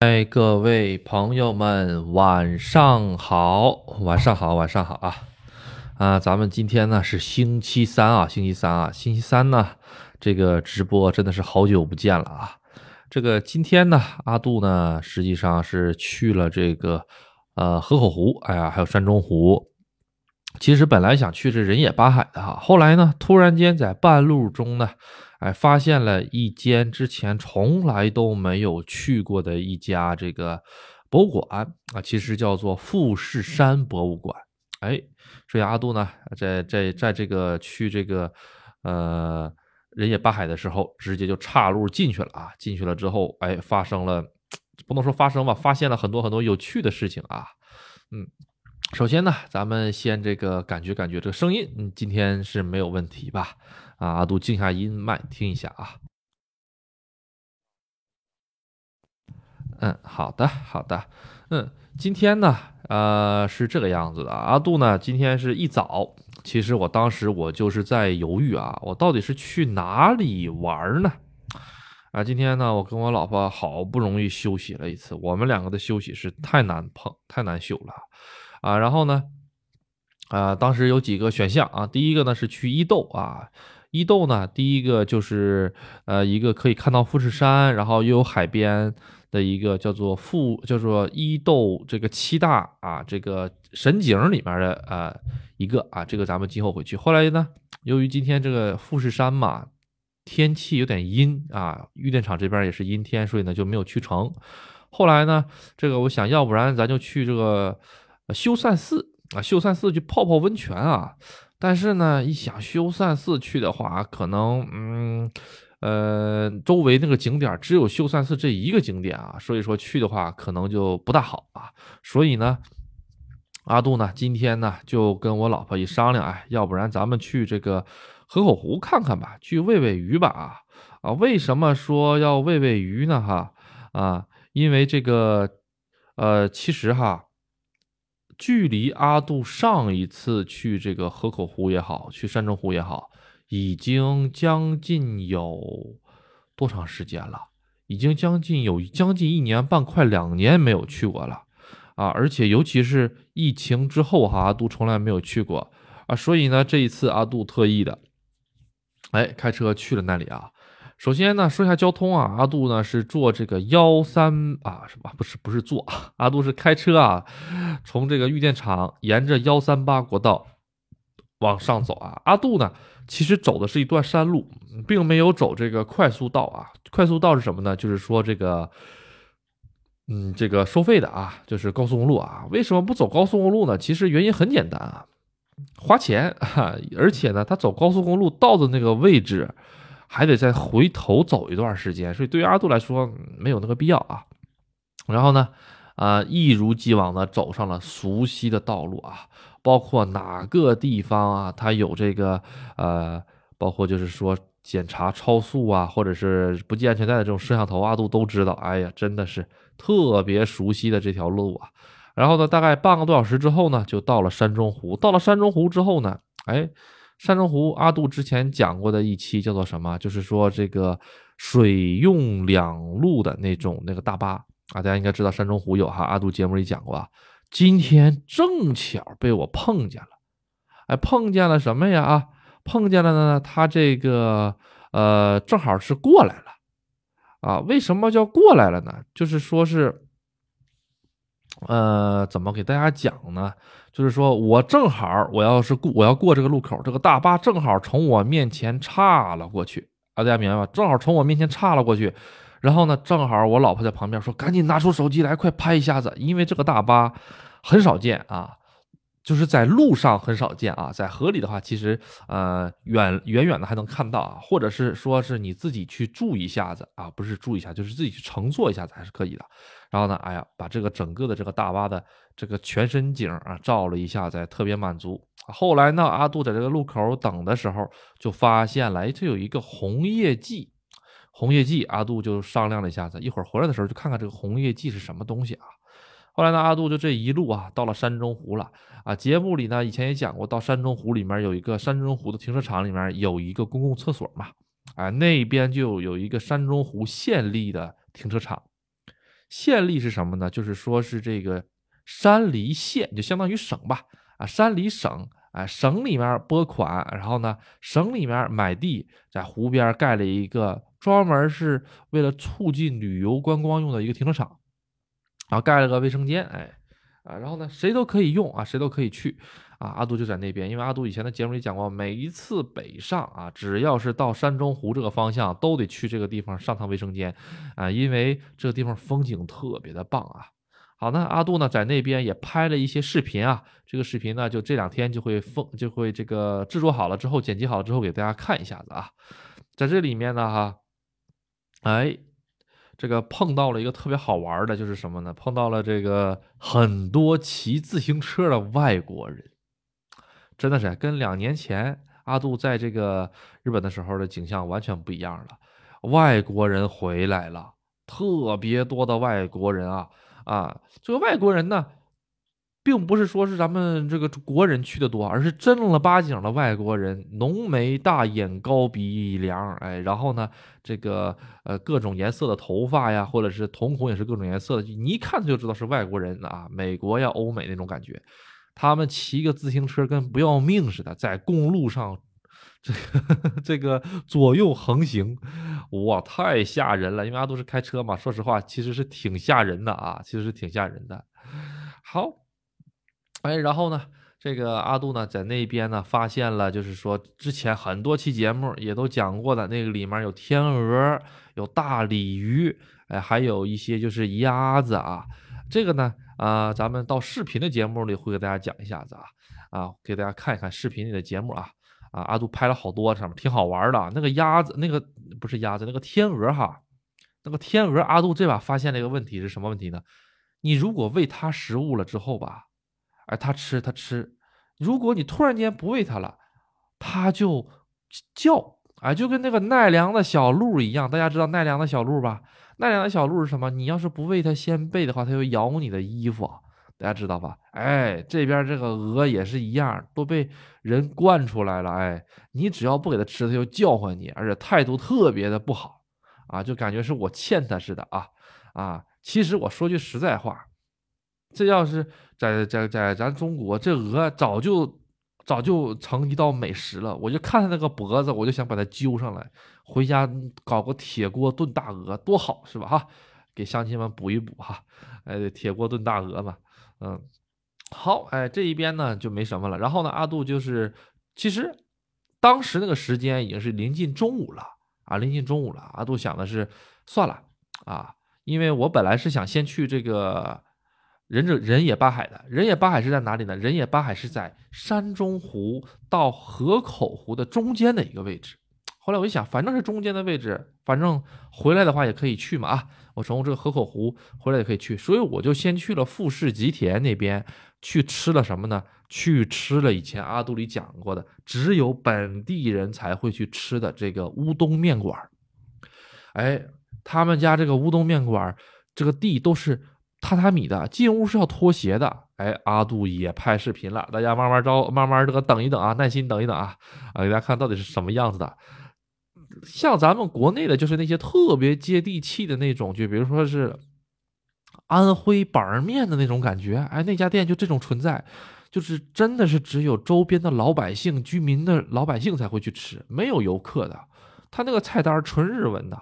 哎，各位朋友们，晚上好，晚上好，晚上好啊！啊，咱们今天呢是星期三啊，星期三啊，星期三呢，这个直播真的是好久不见了啊！这个今天呢，阿杜呢实际上是去了这个呃河口湖，哎呀，还有山中湖。其实本来想去这人野八海的哈，后来呢，突然间在半路中呢。哎，发现了一间之前从来都没有去过的一家这个博物馆啊，其实叫做富士山博物馆。哎，所以阿杜呢，在在在这个去这个呃人野八海的时候，直接就岔路进去了啊。进去了之后，哎，发生了不能说发生吧，发现了很多很多有趣的事情啊。嗯，首先呢，咱们先这个感觉感觉这个声音，嗯，今天是没有问题吧？啊，阿杜静下音麦听一下啊。嗯，好的，好的。嗯，今天呢，呃，是这个样子的。阿杜呢，今天是一早，其实我当时我就是在犹豫啊，我到底是去哪里玩呢？啊，今天呢，我跟我老婆好不容易休息了一次，我们两个的休息是太难碰、太难休了啊。然后呢，啊，当时有几个选项啊，第一个呢是去伊豆啊。伊豆呢，第一个就是呃一个可以看到富士山，然后又有海边的一个叫做富叫做伊豆这个七大啊这个神景里面的呃一个啊，这个咱们今后会去。后来呢，由于今天这个富士山嘛天气有点阴啊，玉电厂这边也是阴天，所以呢就没有去成。后来呢，这个我想要不然咱就去这个修善寺啊，修善寺去泡泡温泉啊。但是呢，一想修善寺去的话，可能，嗯，呃，周围那个景点只有修善寺这一个景点啊，所以说去的话可能就不大好啊。所以呢，阿杜呢，今天呢就跟我老婆一商量，哎，要不然咱们去这个河口湖看看吧，去喂喂鱼吧啊啊！为什么说要喂喂鱼呢？哈啊，因为这个，呃，其实哈。距离阿杜上一次去这个河口湖也好，去山中湖也好，已经将近有多长时间了？已经将近有将近一年半，快两年没有去过了啊！而且尤其是疫情之后哈，阿杜从来没有去过啊，所以呢，这一次阿杜特意的，哎，开车去了那里啊。首先呢，说一下交通啊，阿杜呢是坐这个幺三啊，什么？不是不是坐，阿杜是开车啊，从这个玉电厂沿着幺三八国道往上走啊。阿杜呢，其实走的是一段山路，并没有走这个快速道啊。快速道是什么呢？就是说这个，嗯，这个收费的啊，就是高速公路啊。为什么不走高速公路呢？其实原因很简单啊，花钱啊，而且呢，他走高速公路到的那个位置。还得再回头走一段时间，所以对于阿杜来说没有那个必要啊。然后呢，啊，一如既往的走上了熟悉的道路啊，包括哪个地方啊，它有这个呃，包括就是说检查超速啊，或者是不系安全带的这种摄像头，阿杜都知道。哎呀，真的是特别熟悉的这条路啊。然后呢，大概半个多小时之后呢，就到了山中湖。到了山中湖之后呢，哎。山中湖，阿杜之前讲过的一期叫做什么？就是说这个水用两路的那种那个大巴啊，大家应该知道山中湖有哈，阿杜节目里讲过啊。今天正巧被我碰见了，哎，碰见了什么呀？啊，碰见了呢，他这个呃，正好是过来了啊。为什么叫过来了呢？就是说是。呃，怎么给大家讲呢？就是说我正好，我要是过，我要过这个路口，这个大巴正好从我面前岔了过去啊，大家明白吧？正好从我面前岔了过去，然后呢，正好我老婆在旁边说：“赶紧拿出手机来，快拍一下子，因为这个大巴很少见啊。”就是在路上很少见啊，在河里的话，其实呃远远远的还能看到啊，或者是说是你自己去住一下子啊，不是住一下，就是自己去乘坐一下子还是可以的。然后呢，哎呀，把这个整个的这个大巴的这个全身景啊照了一下子，特别满足。后来呢，阿杜在这个路口等的时候，就发现了，哎，这有一个红叶记，红叶记，阿杜就商量了一下子，一会儿回来的时候就看看这个红叶记是什么东西啊。后来呢，阿杜就这一路啊，到了山中湖了啊。节目里呢，以前也讲过，到山中湖里面有一个山中湖的停车场，里面有一个公共厕所嘛，啊，那边就有一个山中湖县立的停车场。县吏是什么呢？就是说是这个山梨县，就相当于省吧。啊，山梨省，啊，省里面拨款，然后呢，省里面买地，在湖边盖了一个专门是为了促进旅游观光用的一个停车场，然后盖了个卫生间，哎，啊，然后呢，谁都可以用啊，谁都可以去。啊，阿杜就在那边，因为阿杜以前的节目里讲过，每一次北上啊，只要是到山中湖这个方向，都得去这个地方上趟卫生间，啊，因为这个地方风景特别的棒啊。好，那阿杜呢在那边也拍了一些视频啊，这个视频呢就这两天就会封，就会这个制作好了之后，剪辑好了之后给大家看一下子啊。在这里面呢哈，哎，这个碰到了一个特别好玩的，就是什么呢？碰到了这个很多骑自行车的外国人。真的是跟两年前阿杜在这个日本的时候的景象完全不一样了。外国人回来了，特别多的外国人啊啊！这个外国人呢，并不是说是咱们这个国人去的多，而是正儿八经的外国人，浓眉大眼、高鼻梁，哎，然后呢，这个呃各种颜色的头发呀，或者是瞳孔也是各种颜色的，你一看就知道是外国人啊，美国呀、欧美那种感觉。他们骑个自行车跟不要命似的，在公路上，这个 这个左右横行，哇，太吓人了！因为阿杜是开车嘛，说实话，其实是挺吓人的啊，其实是挺吓人的。好，哎，然后呢，这个阿杜呢，在那边呢，发现了，就是说之前很多期节目也都讲过的，那个里面有天鹅，有大鲤鱼，哎，还有一些就是鸭子啊，这个呢。啊，咱们到视频的节目里会给大家讲一下子啊，啊，给大家看一看视频里的节目啊，啊，阿杜拍了好多上面挺好玩的，那个鸭子，那个不是鸭子，那个天鹅哈，那个天鹅，阿杜这把发现了一个问题是什么问题呢？你如果喂它食物了之后吧，哎，它吃它吃，如果你突然间不喂它了，它就叫，哎，就跟那个奈良的小鹿一样，大家知道奈良的小鹿吧？那两条小鹿是什么？你要是不喂它先备的话，它就咬你的衣服，大家知道吧？哎，这边这个鹅也是一样，都被人惯出来了。哎，你只要不给它吃，它就叫唤你，而且态度特别的不好啊，就感觉是我欠它似的啊啊！其实我说句实在话，这要是在在在咱中国，这鹅早就。早就成一道美食了，我就看它那个脖子，我就想把它揪上来，回家搞个铁锅炖大鹅，多好是吧？哈，给乡亲们补一补哈，哎，铁锅炖大鹅嘛，嗯，好，哎，这一边呢就没什么了。然后呢，阿杜就是，其实当时那个时间已经是临近中午了啊，临近中午了。阿杜想的是算了啊，因为我本来是想先去这个。人者人野八海的人野八海是在哪里呢？人野八海是在山中湖到河口湖的中间的一个位置。后来我一想，反正是中间的位置，反正回来的话也可以去嘛啊！我从这个河口湖回来也可以去，所以我就先去了富士吉田那边去吃了什么呢？去吃了以前阿杜里讲过的，只有本地人才会去吃的这个乌冬面馆。哎，他们家这个乌冬面馆，这个地都是。榻榻米的进屋是要脱鞋的，哎，阿杜也拍视频了，大家慢慢招，慢慢这个等一等啊，耐心等一等啊，啊，给大家看到底是什么样子的。像咱们国内的，就是那些特别接地气的那种，就比如说是安徽板儿面的那种感觉，哎，那家店就这种存在，就是真的是只有周边的老百姓、居民的老百姓才会去吃，没有游客的。他那个菜单纯日文的，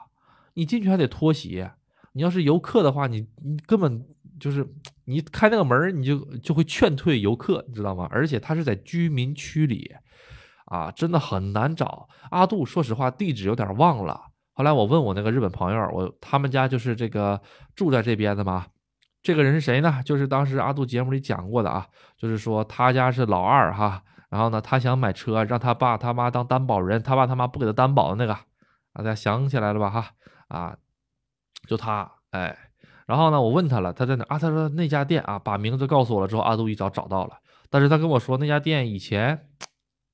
你进去还得脱鞋。你要是游客的话，你你根本就是你开那个门，你就就会劝退游客，你知道吗？而且他是在居民区里，啊，真的很难找。阿杜说实话，地址有点忘了。后来我问我那个日本朋友，我他们家就是这个住在这边的嘛。这个人是谁呢？就是当时阿杜节目里讲过的啊，就是说他家是老二哈，然后呢，他想买车，让他爸他妈当担保人，他爸他妈不给他担保的那个，大家想起来了吧哈？啊。就他，哎，然后呢，我问他了，他在哪啊？他说那家店啊，把名字告诉我了之后，阿杜一找找到了。但是他跟我说，那家店以前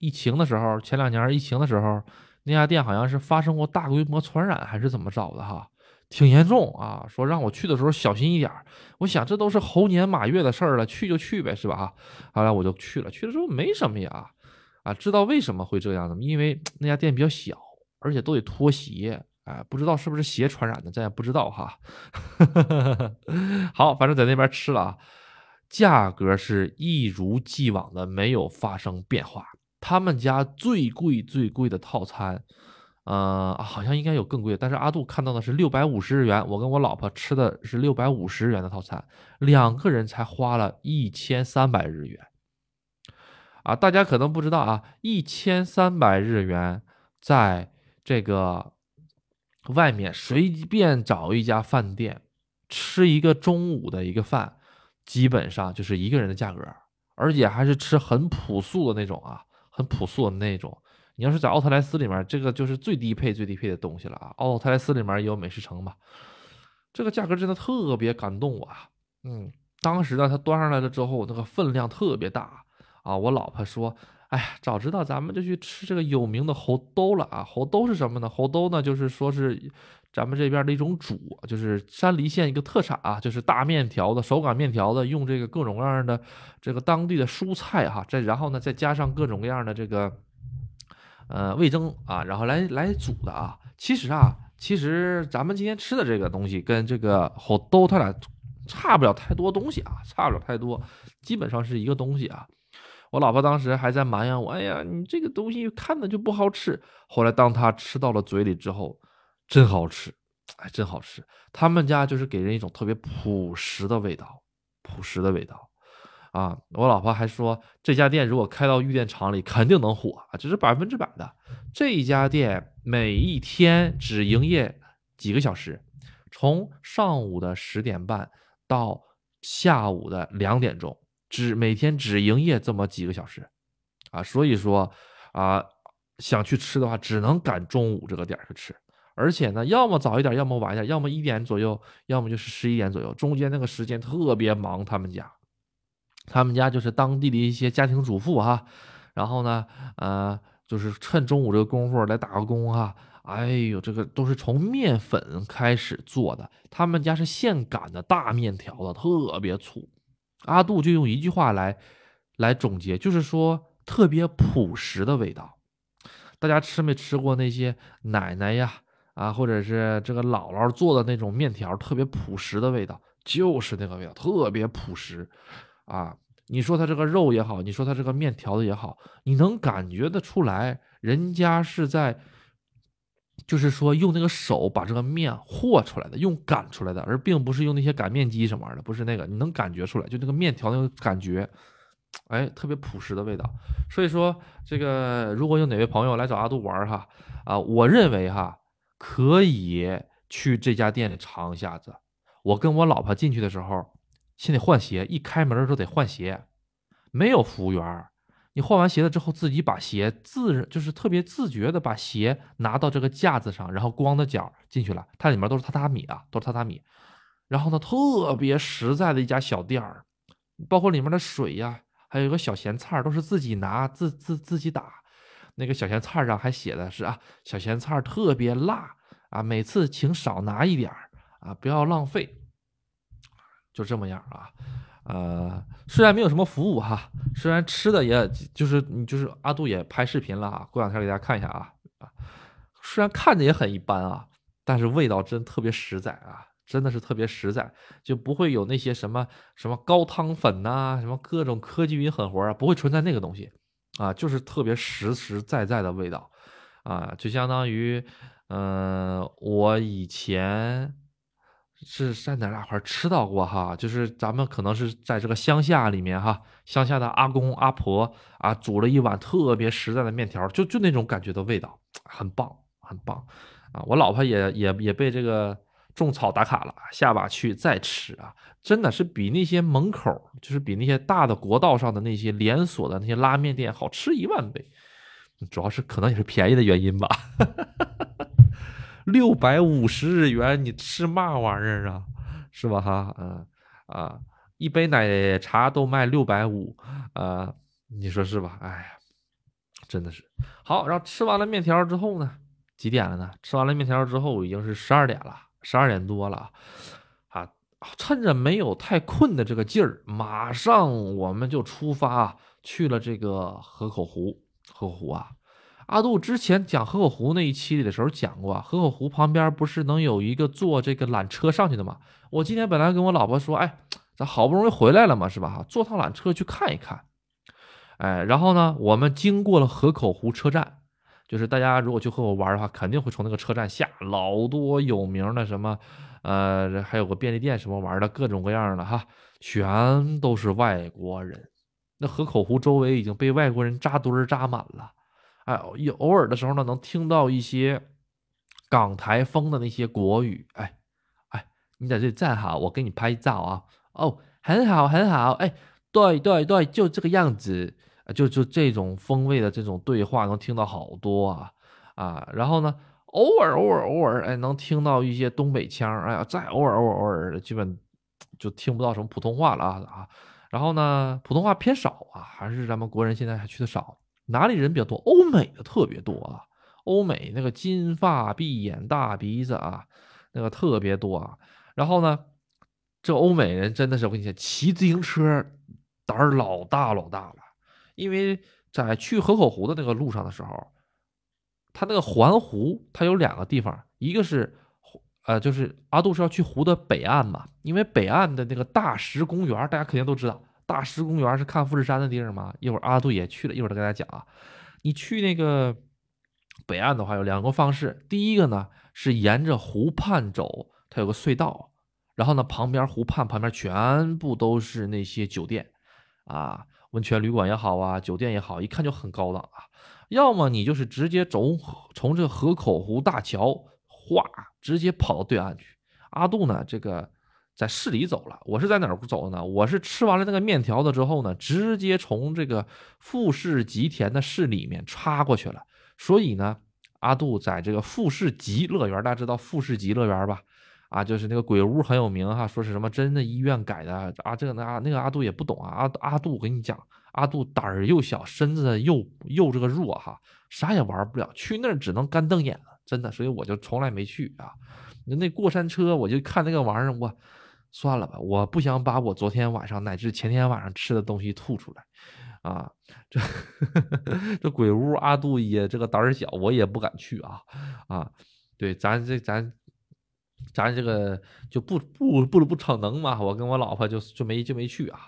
疫情的时候，前两年疫情的时候，那家店好像是发生过大规模传染，还是怎么着的哈，挺严重啊。说让我去的时候小心一点。我想这都是猴年马月的事儿了，去就去呗，是吧？哈，后来我就去了，去的时候没什么呀，啊，知道为什么会这样吗？因为 那家店比较小，而且都得脱鞋。哎，不知道是不是鞋传染的，咱也不知道哈。好，反正在那边吃了，价格是一如既往的没有发生变化。他们家最贵最贵的套餐，呃，好像应该有更贵，但是阿杜看到的是六百五十日元，我跟我老婆吃的是六百五十元的套餐，两个人才花了一千三百日元。啊，大家可能不知道啊，一千三百日元在这个外面随便找一家饭店吃一个中午的一个饭，基本上就是一个人的价格，而且还是吃很朴素的那种啊。很朴素的那种，你要是在奥特莱斯里面，这个就是最低配、最低配的东西了啊！奥特莱斯里面也有美食城嘛，这个价格真的特别感动我啊！嗯，当时呢，他端上来了之后，那个分量特别大啊！我老婆说：“哎呀，早知道咱们就去吃这个有名的猴兜了啊！猴兜是什么呢？猴兜呢，就是说是。”咱们这边的一种煮，就是山梨县一个特产啊，就是大面条的手擀面条的，用这个各种各样的这个当地的蔬菜哈，再然后呢再加上各种各样的这个呃味增啊，然后来来煮的啊。其实啊，其实咱们今天吃的这个东西跟这个好兜它俩差不了太多东西啊，差不了太多，基本上是一个东西啊。我老婆当时还在埋怨我，哎呀，你这个东西看着就不好吃。后来当她吃到了嘴里之后。真好吃，哎，真好吃！他们家就是给人一种特别朴实的味道，朴实的味道啊！我老婆还说，这家店如果开到玉电厂里，肯定能火啊，这是百分之百的。这一家店每一天只营业几个小时，从上午的十点半到下午的两点钟，只每天只营业这么几个小时啊！所以说啊，想去吃的话，只能赶中午这个点去吃。而且呢，要么早一点，要么晚一点，要么一点左右，要么就是十一点左右，中间那个时间特别忙。他们家，他们家就是当地的一些家庭主妇哈，然后呢，呃，就是趁中午这个功夫来打个工哈。哎呦，这个都是从面粉开始做的，他们家是现擀的大面条的，特别粗。阿杜就用一句话来来总结，就是说特别朴实的味道。大家吃没吃过那些奶奶呀？啊，或者是这个姥姥做的那种面条，特别朴实的味道，就是那个味道，特别朴实啊！你说它这个肉也好，你说它这个面条的也好，你能感觉得出来，人家是在，就是说用那个手把这个面和出来的，用擀出来的，而并不是用那些擀面机什么玩意儿的，不是那个，你能感觉出来，就那个面条那个感觉，哎，特别朴实的味道。所以说，这个如果有哪位朋友来找阿杜玩哈，啊，我认为哈。可以去这家店里尝一下子。我跟我老婆进去的时候，先得换鞋，一开门的时候得换鞋，没有服务员。你换完鞋了之后，自己把鞋自就是特别自觉的把鞋拿到这个架子上，然后光着脚进去了。它里面都是榻榻米啊，都是榻榻米。然后呢，特别实在的一家小店儿，包括里面的水呀，还有个小咸菜，都是自己拿自自自己打。那个小咸菜上还写的是啊，小咸菜特别辣啊，每次请少拿一点啊，不要浪费。就这么样啊，呃，虽然没有什么服务哈，虽然吃的也就是你就是阿杜也拍视频了啊，过两天给大家看一下啊啊，虽然看着也很一般啊，但是味道真特别实在啊，真的是特别实在，就不会有那些什么什么高汤粉呐，什么各种科技与狠活啊，不会存在那个东西。啊，就是特别实实在在的味道，啊，就相当于，嗯，我以前是在哪哪块吃到过哈，就是咱们可能是在这个乡下里面哈，乡下的阿公阿婆啊，煮了一碗特别实在的面条，就就那种感觉的味道，很棒，很棒，啊，我老婆也也也被这个。种草打卡了，下把去再吃啊！真的是比那些门口，就是比那些大的国道上的那些连锁的那些拉面店好吃一万倍。主要是可能也是便宜的原因吧。六百五十日元，你吃嘛玩意儿啊？是吧？哈，嗯啊，一杯奶茶都卖六百五，啊，你说是吧？哎呀，真的是好。然后吃完了面条之后呢，几点了呢？吃完了面条之后已经是十二点了。十二点多了，啊，趁着没有太困的这个劲儿，马上我们就出发去了这个河口湖。河口湖啊，阿杜之前讲河口湖那一期里的时候讲过，河口湖旁边不是能有一个坐这个缆车上去的吗？我今天本来跟我老婆说，哎，咱好不容易回来了嘛，是吧？哈，坐趟缆车去看一看。哎，然后呢，我们经过了河口湖车站，就是大家如果去和我玩的话，肯定会从那个车站下，老多有名的什么，呃，还有个便利店什么玩的，各种各样的哈，全都是外国人。那河口湖周围已经被外国人扎堆扎满了，哎，有偶尔的时候呢，能听到一些港台风的那些国语，哎，哎，你在这里站好，我给你拍照啊，哦，很好很好，哎，对对对，就这个样子，就就这种风味的这种对话能听到好多啊啊，然后呢，偶尔偶尔偶尔，哎，能听到一些东北腔，哎呀，再偶尔偶尔偶尔，基本就听不到什么普通话了啊啊。然后呢，普通话偏少啊，还是咱们国人现在还去的少。哪里人比较多？欧美的特别多啊，欧美那个金发碧眼大鼻子啊，那个特别多啊。然后呢，这欧美人真的是我跟你讲，骑自行车胆儿老大老大了。因为在去河口湖的那个路上的时候，他那个环湖，它有两个地方，一个是。呃，就是阿杜是要去湖的北岸嘛，因为北岸的那个大石公园，大家肯定都知道，大石公园是看富士山的地方嘛。一会儿阿杜也去了，一会儿再跟大家讲啊。你去那个北岸的话，有两个方式，第一个呢是沿着湖畔走，它有个隧道，然后呢旁边湖畔旁边全部都是那些酒店啊，温泉旅馆也好啊，酒店也好，一看就很高档啊。要么你就是直接走从这河口湖大桥。哗，直接跑到对岸去。阿杜呢，这个在市里走了。我是在哪儿走的呢？我是吃完了那个面条子之后呢，直接从这个富士吉田的市里面插过去了。所以呢，阿杜在这个富士吉乐园，大家知道富士吉乐园吧？啊，就是那个鬼屋很有名哈，说是什么真的医院改的啊。这个那那个阿杜也不懂啊。阿阿杜，我跟你讲，阿杜胆儿又小，身子又又这个弱哈，啥也玩不了，去那儿只能干瞪眼了。真的，所以我就从来没去啊。那过山车，我就看那个玩意儿，我算了吧，我不想把我昨天晚上乃至前天晚上吃的东西吐出来啊。这 这鬼屋，阿杜也这个胆儿小，我也不敢去啊啊。对，咱这咱咱这个就不不不不逞能嘛。我跟我老婆就就没就没去啊。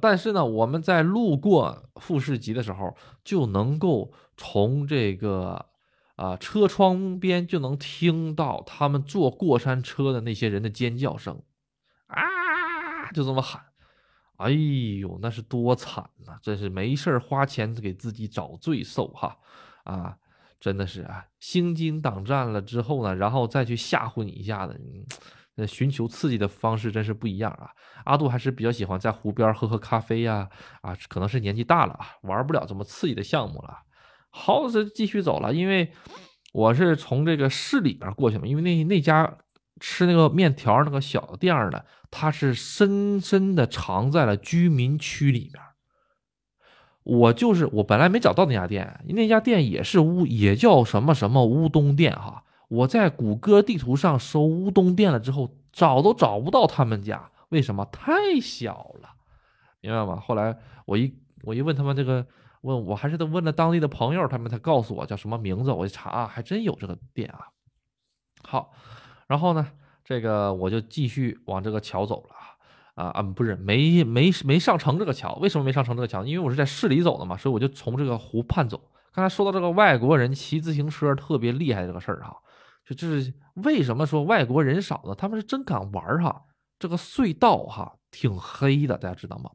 但是呢，我们在路过富士急的时候，就能够从这个。啊，车窗边就能听到他们坐过山车的那些人的尖叫声，啊，就这么喊，哎呦，那是多惨呐！真是没事花钱给自己找罪受哈，啊，真的是啊，心惊胆战了之后呢，然后再去吓唬你一下子，那寻求刺激的方式真是不一样啊。阿杜还是比较喜欢在湖边喝喝咖啡呀，啊，可能是年纪大了啊，玩不了这么刺激的项目了。耗子继续走了，因为我是从这个市里边过去嘛。因为那那家吃那个面条那个小店呢，它是深深的藏在了居民区里面。我就是我本来没找到那家店，那家店也是乌，也叫什么什么乌冬店哈。我在谷歌地图上搜乌冬店了之后，找都找不到他们家，为什么？太小了，明白吗？后来我一我一问他们这个。问我还是得问了当地的朋友，他们才告诉我叫什么名字。我一查啊，还真有这个店啊。好，然后呢，这个我就继续往这个桥走了啊啊，不是没没没上成这个桥。为什么没上成这个桥？因为我是在市里走的嘛，所以我就从这个湖畔走。刚才说到这个外国人骑自行车特别厉害这个事儿哈，就这是为什么说外国人少呢？他们是真敢玩哈。这个隧道哈挺黑的，大家知道吗？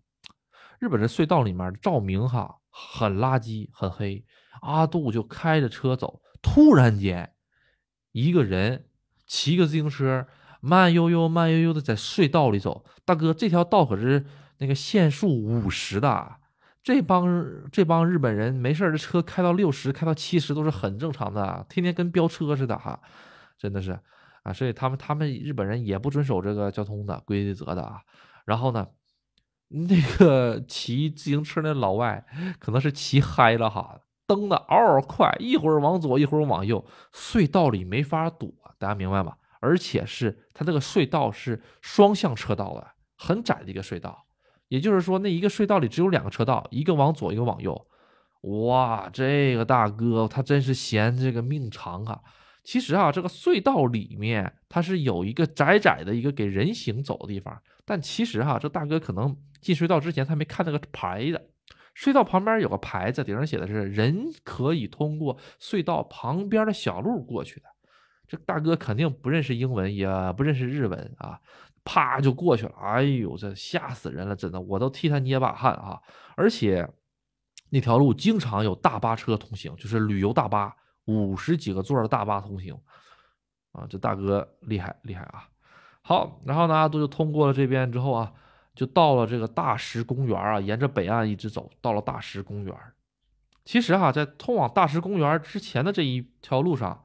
日本这隧道里面照明哈。很垃圾，很黑。阿杜就开着车走，突然间，一个人骑个自行车，慢悠悠、慢悠悠的在隧道里走。大哥，这条道可是那个限速五十的，这帮这帮日本人没事这车开到六十、开到七十都是很正常的，天天跟飙车似的哈，真的是啊。所以他们他们日本人也不遵守这个交通的规则的啊。然后呢？那个骑自行车那老外可能是骑嗨了哈，蹬的嗷嗷快，一会儿往左一会儿往右，隧道里没法躲，大家明白吗？而且是它这个隧道是双向车道的，很窄的一个隧道，也就是说那一个隧道里只有两个车道，一个往左一个往右。哇，这个大哥他真是嫌这个命长啊！其实啊，这个隧道里面它是有一个窄窄的一个给人行走的地方，但其实哈，这大哥可能进隧道之前他没看那个牌子，隧道旁边有个牌子，顶上写的是人可以通过隧道旁边的小路过去的。这大哥肯定不认识英文，也不认识日文啊，啪就过去了。哎呦，这吓死人了，真的，我都替他捏把汗啊！而且那条路经常有大巴车通行，就是旅游大巴。五十几个座的大巴通行，啊，这大哥厉害厉害啊！好，然后呢，阿杜就通过了这边之后啊，就到了这个大石公园啊，沿着北岸一直走，到了大石公园。其实哈，在通往大石公园之前的这一条路上，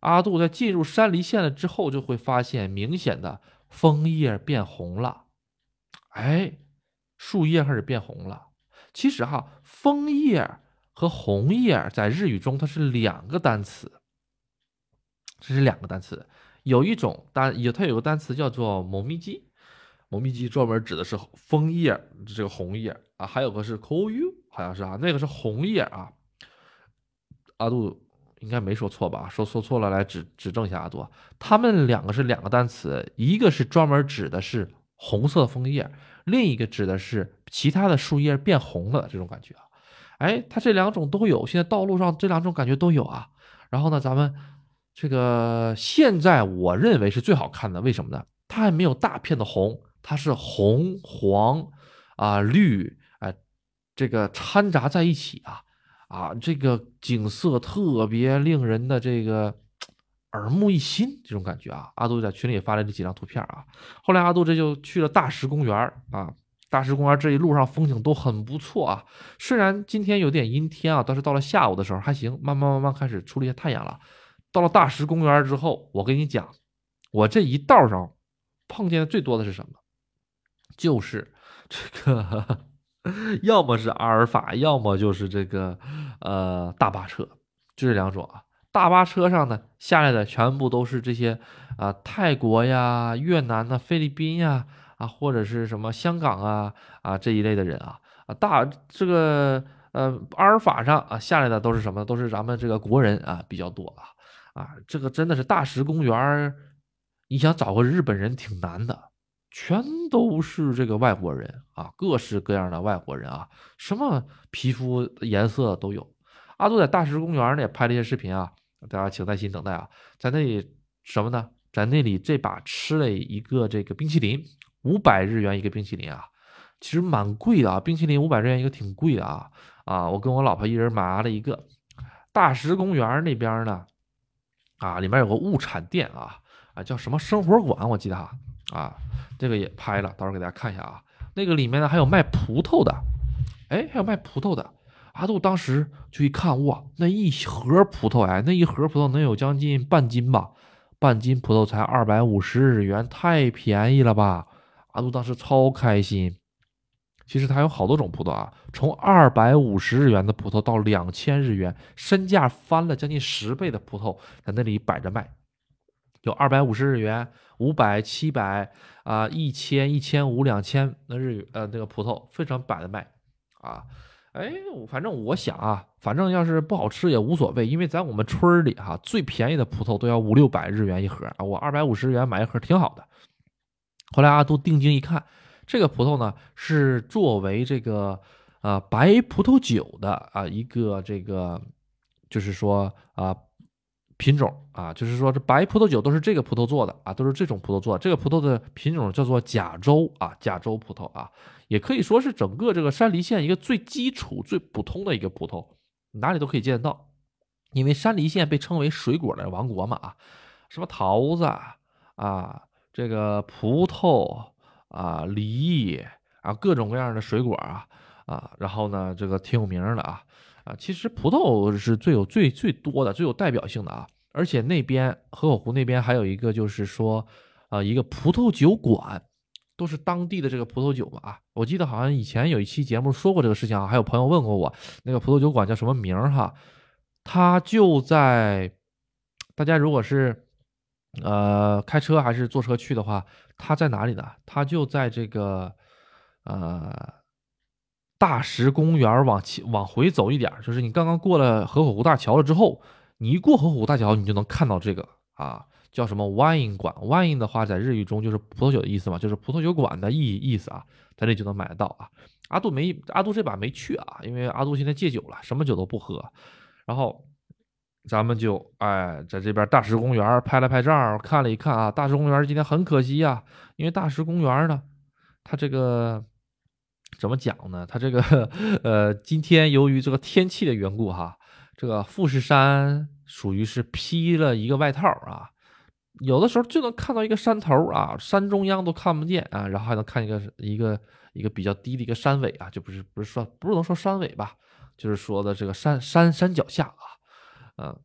阿杜在进入山梨县了之后，就会发现明显的枫叶变红了。哎，树叶开始变红了。其实哈，枫叶。和红叶在日语中它是两个单词，这是两个单词。有一种单有它有个单词叫做“某咪鸡”，某咪鸡专门指的是枫叶这个红叶啊。还有个是 “call you”，好像是啊，那个是红叶啊。阿杜应该没说错吧？说说错了来指指正一下阿杜。他们两个是两个单词，一个是专门指的是红色枫叶，另一个指的是其他的树叶变红了这种感觉啊。哎，它这两种都有，现在道路上这两种感觉都有啊。然后呢，咱们这个现在我认为是最好看的，为什么呢？它还没有大片的红，它是红黄啊绿哎，这个掺杂在一起啊啊，这个景色特别令人的这个耳目一新，这种感觉啊。阿杜在群里也发了这几张图片啊。后来阿杜这就去了大石公园啊。大石公园这一路上风景都很不错啊，虽然今天有点阴天啊，但是到了下午的时候还行，慢慢慢慢开始出了一些太阳了。到了大石公园之后，我跟你讲，我这一道上碰见的最多的是什么？就是这个，要么是阿尔法，要么就是这个呃大巴车，就这两种啊。大巴车上呢下来的全部都是这些啊泰国呀、越南呐、菲律宾呀。啊，或者是什么香港啊啊这一类的人啊啊大这个呃阿尔法上啊下来的都是什么？都是咱们这个国人啊比较多啊啊这个真的是大石公园，你想找个日本人挺难的，全都是这个外国人啊，各式各样的外国人啊，什么皮肤颜色都有。阿杜在大石公园呢也拍了一些视频啊，大家请耐心等待啊，在那里什么呢？在那里这把吃了一个这个冰淇淋。五百日元一个冰淇淋啊，其实蛮贵的啊，冰淇淋五百日元一个挺贵的啊啊！我跟我老婆一人买了一个。大石公园那边呢，啊，里面有个物产店啊啊，叫什么生活馆，我记得哈啊，啊这个也拍了，到时候给大家看一下啊。那个里面呢还有卖葡萄的，哎，还有卖葡萄的。阿杜当时就一看，哇，那一盒葡萄哎，那一盒葡萄能有将近半斤吧？半斤葡萄才二百五十日元，太便宜了吧？阿杜当时超开心。其实他有好多种葡萄啊，从二百五十日元的葡萄到两千日元，身价翻了将近十倍的葡萄在那里摆着卖。有二百五十日元、五百、七百啊、一千、一千五、两千的日元呃那个葡萄非常摆着卖啊。哎，反正我想啊，反正要是不好吃也无所谓，因为在我们村里哈，最便宜的葡萄都要五六百日元一盒啊，我二百五十日元买一盒挺好的。后来阿杜定睛一看，这个葡萄呢是作为这个呃白葡萄酒的啊一个这个，就是说啊品种啊，就是说这白葡萄酒都是这个葡萄做的啊，都是这种葡萄做的。这个葡萄的品种叫做甲州啊，甲州葡萄啊，也可以说是整个这个山梨县一个最基础、最普通的一个葡萄，哪里都可以见到。因为山梨县被称为水果的王国嘛啊，什么桃子啊。这个葡萄啊，梨啊，各种各样的水果啊啊，然后呢，这个挺有名的啊其实葡萄是最有最最多的、最有代表性的啊。而且那边河口湖那边还有一个，就是说啊，一个葡萄酒馆，都是当地的这个葡萄酒嘛啊。我记得好像以前有一期节目说过这个事情啊，还有朋友问过我，那个葡萄酒馆叫什么名哈？它就在大家如果是。呃，开车还是坐车去的话，它在哪里呢？它就在这个，呃，大石公园往前往回走一点，就是你刚刚过了河口湖大桥了之后，你一过河口湖大桥，你就能看到这个啊，叫什么 wine 馆？wine 的话，在日语中就是葡萄酒的意思嘛，就是葡萄酒馆的意意思啊，在这就能买得到啊。阿杜没阿杜这把没去啊，因为阿杜现在戒酒了，什么酒都不喝。然后咱们就哎，在这边大石公园拍了拍照，看了一看啊，大石公园今天很可惜呀，因为大石公园呢，它这个。怎么讲呢？它这个呃，今天由于这个天气的缘故哈，这个富士山属于是披了一个外套啊，有的时候就能看到一个山头啊，山中央都看不见啊，然后还能看一个一个一个比较低的一个山尾啊，就不是不是说不是能说山尾吧，就是说的这个山山山脚下啊，嗯，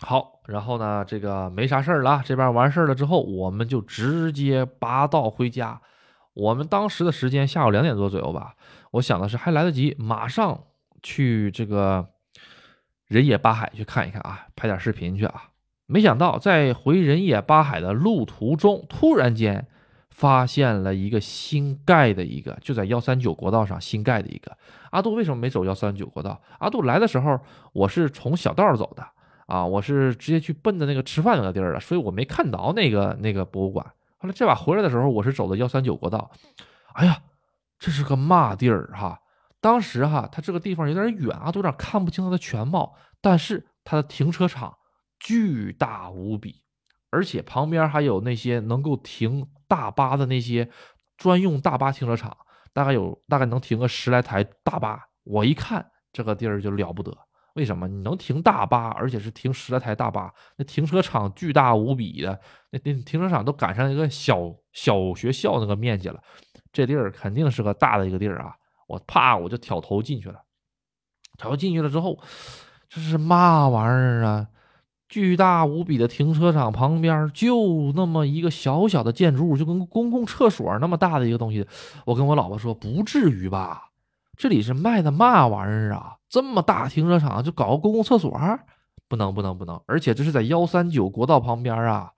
好，然后呢，这个没啥事儿了，这边完事儿了之后，我们就直接拔道回家。我们当时的时间下午两点多左右吧，我想的是还来得及，马上去这个人野八海去看一看啊，拍点视频去啊。没想到在回人野八海的路途中，突然间发现了一个新盖的一个，就在幺三九国道上新盖的一个。阿杜为什么没走幺三九国道？阿杜来的时候我是从小道走的啊，我是直接去奔的那个吃饭那个地儿了，所以我没看到那个那个博物馆。后来这把回来的时候，我是走的幺三九国道。哎呀，这是个嘛地儿哈！当时哈，它这个地方有点远啊，都有点看不清它的全貌。但是它的停车场巨大无比，而且旁边还有那些能够停大巴的那些专用大巴停车场，大概有大概能停个十来台大巴。我一看这个地儿就了不得。为什么你能停大巴，而且是停十来台大巴？那停车场巨大无比的，那那停车场都赶上一个小小学校那个面积了。这地儿肯定是个大的一个地儿啊！我啪我就挑头进去了。挑进去了之后，这是嘛玩意儿啊？巨大无比的停车场旁边就那么一个小小的建筑物，就跟公共厕所那么大的一个东西。我跟我老婆说，不至于吧？这里是卖的嘛玩意儿啊？这么大停车场就搞个公共厕所？不能不能不能！而且这是在幺三九国道旁边啊，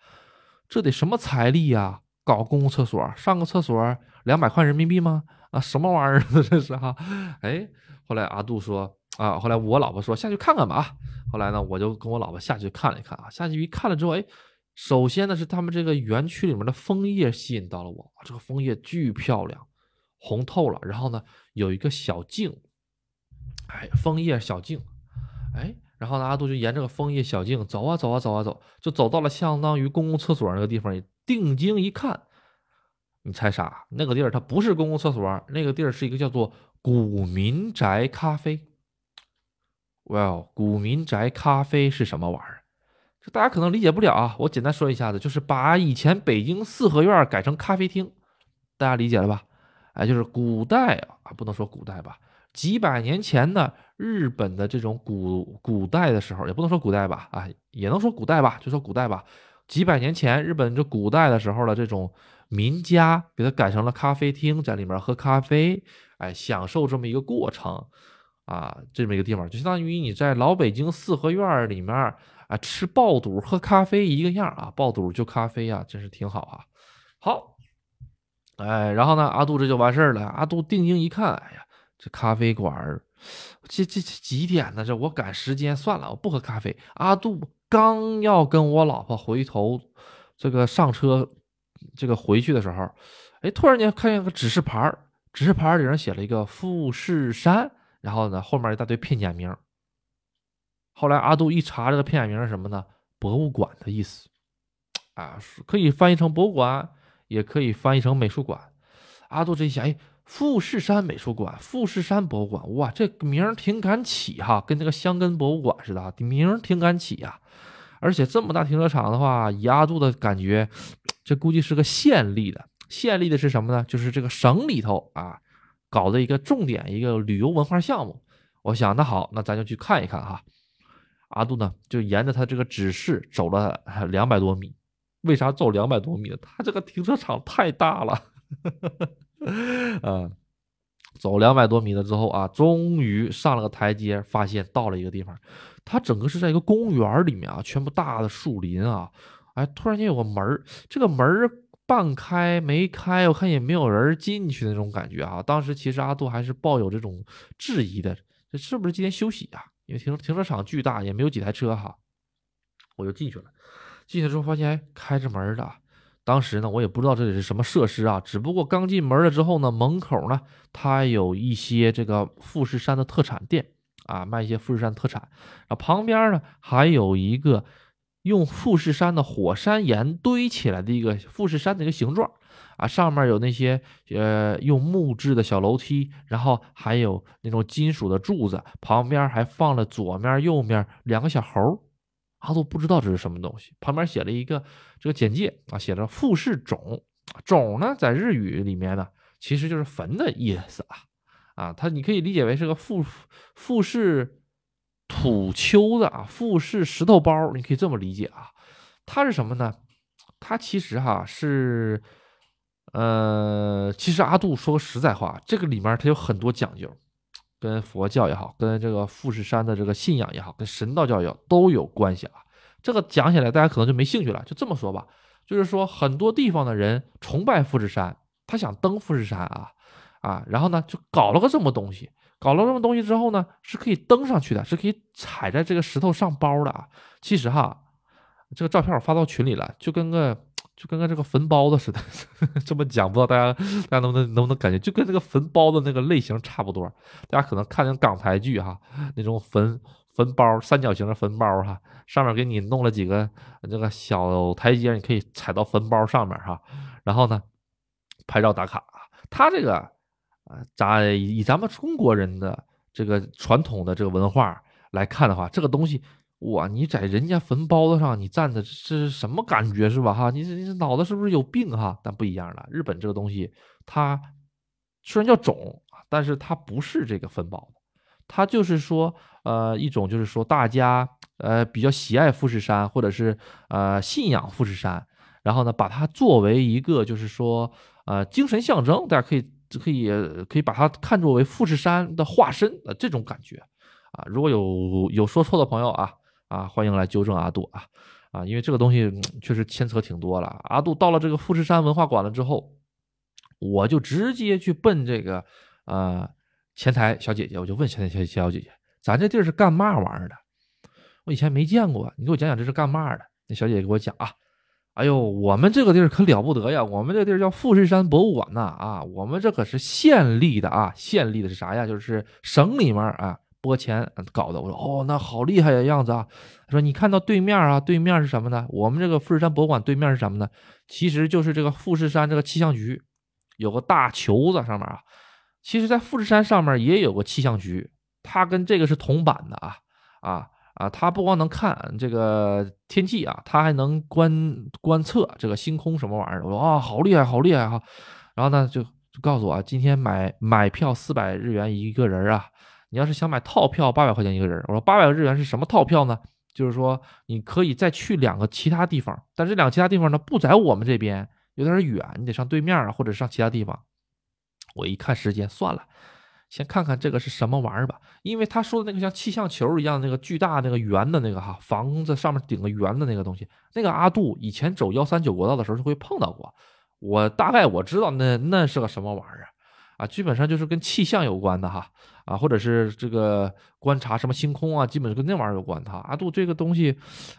这得什么财力呀？搞公共厕所，上个厕所两百块人民币吗？啊，什么玩意儿 这是哈？哎，后来阿杜说啊，后来我老婆说下去看看吧。后来呢，我就跟我老婆下去看了一看啊，下去一看了之后，哎，首先呢是他们这个园区里面的枫叶吸引到了我，这个枫叶巨漂亮。红透了，然后呢，有一个小径，哎，枫叶小径，哎，然后呢，阿杜就沿这个枫叶小径走啊走啊走啊走，就走到了相当于公共厕所那个地方。定睛一看，你猜啥？那个地儿它不是公共厕所，那个地儿是一个叫做古民宅咖啡。哇，古民宅咖啡是什么玩意儿？这大家可能理解不了啊，我简单说一下子，就是把以前北京四合院改成咖啡厅，大家理解了吧？哎，就是古代啊，不能说古代吧，几百年前的日本的这种古古代的时候，也不能说古代吧，啊，也能说古代吧，就说古代吧。几百年前日本这古代的时候的这种民家，给它改成了咖啡厅，在里面喝咖啡，哎，享受这么一个过程啊，这么一个地方，就相当于你在老北京四合院里面啊吃爆肚喝咖啡一个样啊，爆肚就咖啡啊，真是挺好啊。好。哎，然后呢，阿杜这就完事儿了。阿杜定睛一看，哎呀，这咖啡馆儿，这这这几点呢？这我赶时间，算了，我不喝咖啡。阿杜刚要跟我老婆回头，这个上车，这个回去的时候，哎，突然间看见个指示牌儿，指示牌儿里上写了一个富士山，然后呢，后面一大堆片假名。后来阿杜一查，这个片假名是什么呢？博物馆的意思，啊，可以翻译成博物馆。也可以翻译成美术馆。阿杜这一想，哎，富士山美术馆、富士山博物馆，哇，这名儿挺敢起哈，跟那个香根博物馆似的，名儿挺敢起呀。而且这么大停车场的话，以阿杜的感觉，这估计是个县立的。县立的是什么呢？就是这个省里头啊，搞的一个重点一个旅游文化项目。我想，那好，那咱就去看一看哈。阿杜呢，就沿着他这个指示走了两百多米。为啥走两百多米？他这个停车场太大了，嗯，走两百多米了之后啊，终于上了个台阶，发现到了一个地方。它整个是在一个公园里面啊，全部大的树林啊，哎，突然间有个门这个门半开没开，我看也没有人进去的那种感觉啊。当时其实阿杜还是抱有这种质疑的，这是不是今天休息啊？因为停停车场巨大，也没有几台车哈。我就进去了，进去之后发现哎开着门的。当时呢，我也不知道这里是什么设施啊，只不过刚进门了之后呢，门口呢它有一些这个富士山的特产店啊，卖一些富士山特产。然后旁边呢还有一个。用富士山的火山岩堆起来的一个富士山的一个形状啊，上面有那些呃用木质的小楼梯，然后还有那种金属的柱子，旁边还放了左面右面两个小猴，阿杜不知道这是什么东西。旁边写了一个这个简介啊，写着富士冢，冢呢在日语里面呢其实就是坟的意思啊啊，它你可以理解为是个富富士。土丘的啊，富士石头包，你可以这么理解啊，它是什么呢？它其实哈是，呃，其实阿杜说个实在话，这个里面它有很多讲究，跟佛教也好，跟这个富士山的这个信仰也好，跟神道教也好都有关系啊。这个讲起来大家可能就没兴趣了，就这么说吧，就是说很多地方的人崇拜富士山，他想登富士山啊啊，然后呢就搞了个这么东西。搞了这么东西之后呢，是可以登上去的，是可以踩在这个石头上包的啊。其实哈，这个照片我发到群里了，就跟个就跟个这个坟包子似的。这么讲，不知道大家大家能不能能不能感觉，就跟这个坟包子那个类型差不多。大家可能看那港台剧哈，那种坟坟包三角形的坟包哈，上面给你弄了几个这个小台阶，你可以踩到坟包上面哈。然后呢，拍照打卡。他这个。啊，咱以咱们中国人的这个传统的这个文化来看的话，这个东西，哇，你在人家坟包子上你站着，这是什么感觉是吧？哈，你这你这脑子是不是有病哈？但不一样了，日本这个东西，它虽然叫冢，但是它不是这个坟包，它就是说，呃，一种就是说大家呃比较喜爱富士山，或者是呃信仰富士山，然后呢，把它作为一个就是说呃精神象征，大家可以。可以可以把它看作为富士山的化身的这种感觉啊！如果有有说错的朋友啊啊，欢迎来纠正阿杜啊啊！因为这个东西确实牵扯挺多了。阿杜到了这个富士山文化馆了之后，我就直接去奔这个呃前台小姐姐，我就问前台小小姐姐，咱这地儿是干嘛玩意儿的？我以前没见过，你给我讲讲这是干嘛的？那小姐姐给我讲啊。哎呦，我们这个地儿可了不得呀！我们这地儿叫富士山博物馆呐，啊，我们这可是县立的啊，县立的是啥呀？就是省里面啊拨钱搞的。我说哦，那好厉害的样子啊！他说你看到对面啊，对面是什么呢？我们这个富士山博物馆对面是什么呢？其实就是这个富士山这个气象局，有个大球子上面啊。其实，在富士山上面也有个气象局，它跟这个是同版的啊啊。啊，他不光能看这个天气啊，他还能观观测这个星空什么玩意儿。我说啊，好厉害，好厉害哈！然后呢，就就告诉我，今天买买票四百日元一个人啊。你要是想买套票，八百块钱一个人。我说八百日元是什么套票呢？就是说你可以再去两个其他地方，但这两个其他地方呢不在我们这边，有点远，你得上对面啊，或者上其他地方。我一看时间，算了。先看看这个是什么玩意儿吧，因为他说的那个像气象球一样那个巨大那个圆的那个哈房子上面顶个圆的那个东西，那个阿杜以前走幺三九国道的时候就会碰到过，我大概我知道那那是个什么玩意儿。啊，基本上就是跟气象有关的哈，啊，或者是这个观察什么星空啊，基本是跟那玩意儿有关的哈。阿杜这个东西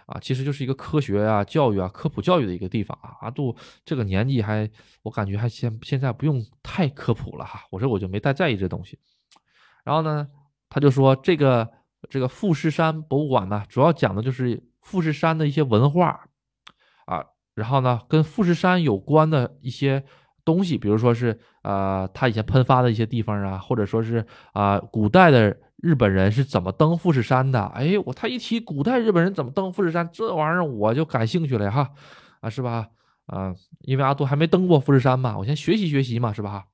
啊，其实就是一个科学啊、教育啊、科普教育的一个地方啊。阿杜这个年纪还，我感觉还现现在不用太科普了哈。我说我就没太在意这东西。然后呢，他就说这个这个富士山博物馆呢，主要讲的就是富士山的一些文化啊，然后呢，跟富士山有关的一些。东西，比如说是呃，他以前喷发的一些地方啊，或者说是啊，古代的日本人是怎么登富士山的？哎，我他一提古代日本人怎么登富士山，这玩意儿我就感兴趣了哈，啊，是吧？啊，因为阿杜还没登过富士山嘛，我先学习学习嘛，是吧？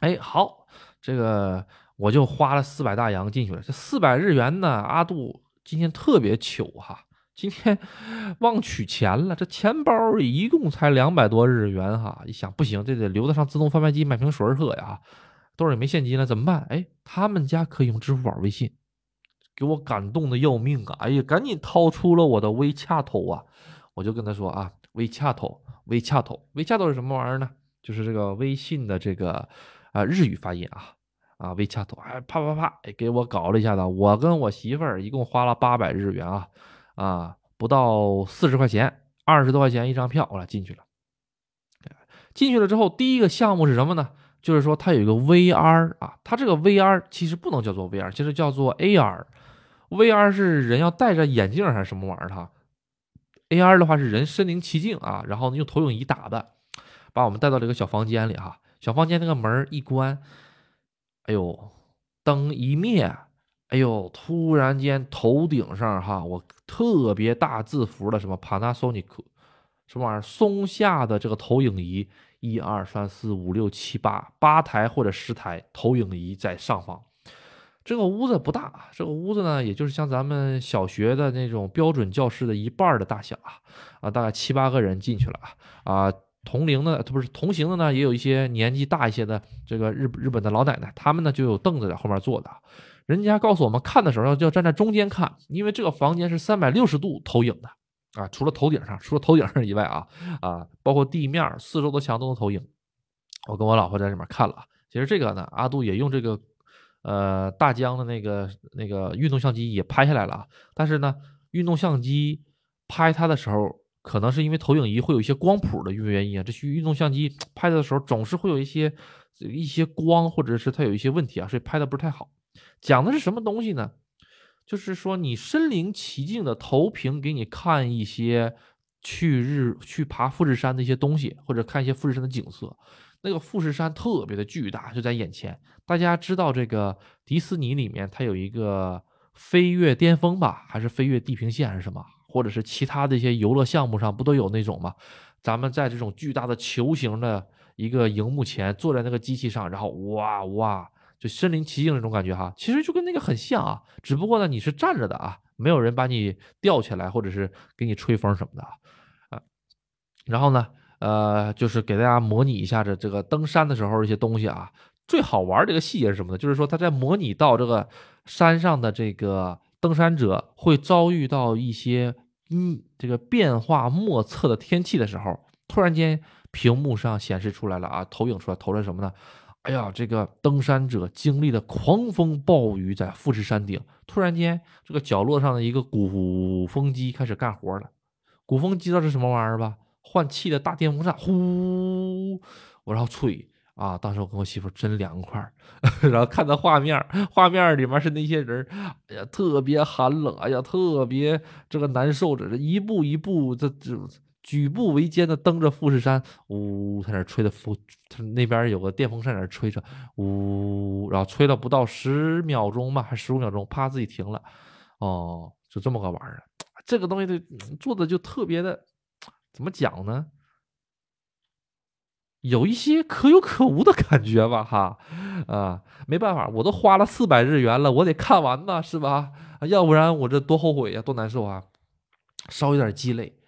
哎，好，这个我就花了四百大洋进去了，这四百日元呢，阿杜今天特别糗哈。今天 忘取钱了，这钱包一共才两百多日元哈！一想不行，这得留得上自动贩卖机买瓶水喝呀，兜里没现金了怎么办？哎，他们家可以用支付宝、微信，给我感动的要命啊！哎呀，赶紧掏出了我的微恰头啊！我就跟他说啊，微恰头，微恰头，微恰头是什么玩意儿呢？就是这个微信的这个啊日语发音啊啊微恰头，哎啪啪啪，给我搞了一下子，我跟我媳妇儿一共花了八百日元啊啊不到四十块钱，二十多块钱一张票，我俩进去了。进去了之后，第一个项目是什么呢？就是说它有一个 VR 啊，它这个 VR 其实不能叫做 VR，其实叫做 AR。VR 是人要戴着眼镜还是什么玩意儿？它 AR 的话是人身临其境啊，然后用投影仪打的，把我们带到这个小房间里哈。小房间那个门一关，哎呦，灯一灭，哎呦，突然间头顶上哈，我特别大字符的什么 Panasonic 什么玩意儿，松下的这个投影仪。一二三四五六七八八台或者十台投影仪在上方，这个屋子不大，这个屋子呢，也就是像咱们小学的那种标准教室的一半的大小啊，啊，大概七八个人进去了啊，同龄的不是同行的呢，也有一些年纪大一些的这个日日本的老奶奶，他们呢就有凳子在后面坐的，人家告诉我们看的时候要要站在中间看，因为这个房间是三百六十度投影的。啊，除了头顶上，除了头顶上以外啊，啊，包括地面、四周的墙都能投影。我跟我老婆在里面看了，其实这个呢，阿杜也用这个，呃，大疆的那个那个运动相机也拍下来了。但是呢，运动相机拍它的时候，可能是因为投影仪会有一些光谱的原因啊，这些运动相机拍的时候总是会有一些一些光，或者是它有一些问题啊，所以拍的不是太好。讲的是什么东西呢？就是说，你身临其境的投屏给你看一些去日去爬富士山的一些东西，或者看一些富士山的景色。那个富士山特别的巨大，就在眼前。大家知道这个迪士尼里面它有一个飞跃巅峰吧，还是飞跃地平线还是什么？或者是其他的一些游乐项目上不都有那种吗？咱们在这种巨大的球形的一个荧幕前，坐在那个机器上，然后哇哇。就身临其境那种感觉哈，其实就跟那个很像啊，只不过呢你是站着的啊，没有人把你吊起来或者是给你吹风什么的啊。然后呢，呃，就是给大家模拟一下这这个登山的时候一些东西啊。最好玩这个细节是什么呢？就是说他在模拟到这个山上的这个登山者会遭遇到一些嗯这个变化莫测的天气的时候，突然间屏幕上显示出来了啊，投影出来投了什么呢？哎呀，这个登山者经历了狂风暴雨，在富士山顶，突然间，这个角落上的一个鼓风机开始干活了。鼓风机知道是什么玩意儿吧？换气的大电风扇，呼，我然后吹啊！当时我跟我媳妇真凉快，然后看到画面，画面里面是那些人，哎呀，特别寒冷，哎呀，特别这个难受着，这一步一步，这这。举步维艰的登着富士山，呜，在那吹的风，他那边有个电风扇在那吹着，呜，然后吹了不到十秒钟吧，还十五秒钟，啪，自己停了，哦，就这么个玩意儿，这个东西的做的就特别的，怎么讲呢？有一些可有可无的感觉吧，哈，啊，没办法，我都花了四百日元了，我得看完呐，是吧？要不然我这多后悔呀，多难受啊，稍有点鸡肋。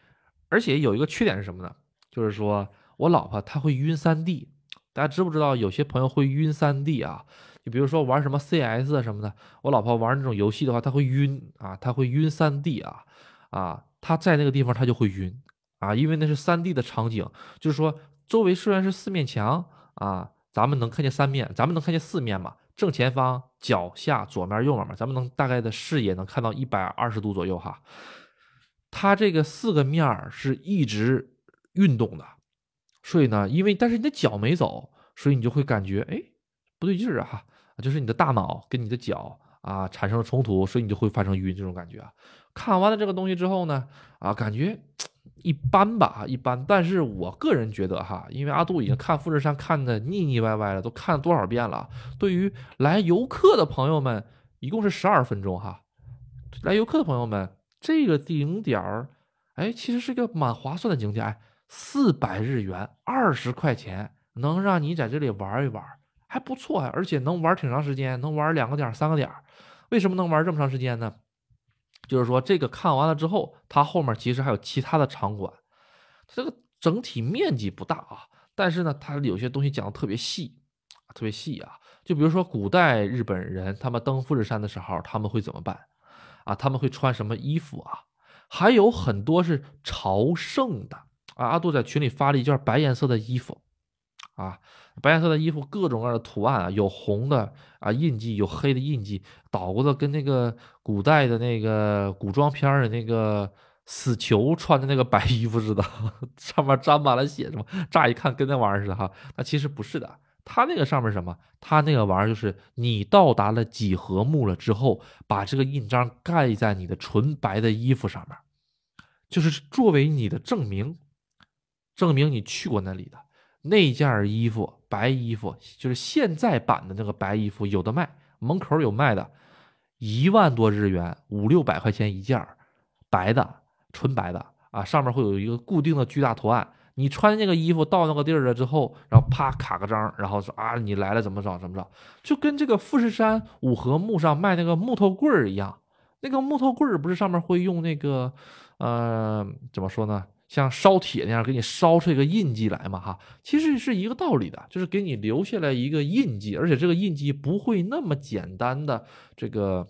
而且有一个缺点是什么呢？就是说我老婆她会晕三 D，大家知不知道？有些朋友会晕三 D 啊，就比如说玩什么 CS 什么的，我老婆玩那种游戏的话，她会晕啊，她会晕三 D 啊啊，她在那个地方她就会晕啊，因为那是三 D 的场景，就是说周围虽然是四面墙啊，咱们能看见三面，咱们能看见四面嘛，正前方、脚下、左面、右面嘛，咱们能大概的视野能看到一百二十度左右哈。它这个四个面儿是一直运动的，所以呢，因为但是你的脚没走，所以你就会感觉哎不对劲儿啊，就是你的大脑跟你的脚啊产生了冲突，所以你就会发生晕这种感觉啊。看完了这个东西之后呢，啊感觉一般吧，一般。但是我个人觉得哈，因为阿杜已经看富士山看的腻腻歪歪了，都看了多少遍了。对于来游客的朋友们，一共是十二分钟哈，来游客的朋友们。这个景点儿，哎，其实是个蛮划算的景点，哎，四百日元，二十块钱，能让你在这里玩一玩，还不错啊，而且能玩挺长时间，能玩两个点、三个点。为什么能玩这么长时间呢？就是说这个看完了之后，它后面其实还有其他的场馆，这个整体面积不大啊，但是呢，它有些东西讲的特别细，特别细啊。就比如说古代日本人他们登富士山的时候，他们会怎么办？啊，他们会穿什么衣服啊？还有很多是朝圣的啊，阿杜在群里发了一件白颜色的衣服，啊，白颜色的衣服各种各样的图案啊，有红的啊印记，有黑的印记，捣鼓的跟那个古代的那个古装片的那个死囚穿的那个白衣服似的，上面沾满了血，什么？乍一看跟那玩意儿似的哈，那其实不是的。他那个上面什么？他那个玩意儿就是你到达了几何墓了之后，把这个印章盖在你的纯白的衣服上面，就是作为你的证明，证明你去过那里的那件衣服，白衣服就是现在版的那个白衣服，有的卖，门口有卖的，一万多日元，五六百块钱一件白的，纯白的啊，上面会有一个固定的巨大图案。你穿那个衣服到那个地儿了之后，然后啪卡个章，然后说啊你来了怎么着怎么着，就跟这个富士山五合木上卖那个木头棍儿一样，那个木头棍儿不是上面会用那个呃怎么说呢，像烧铁那样给你烧出一个印记来嘛哈，其实是一个道理的，就是给你留下来一个印记，而且这个印记不会那么简单的这个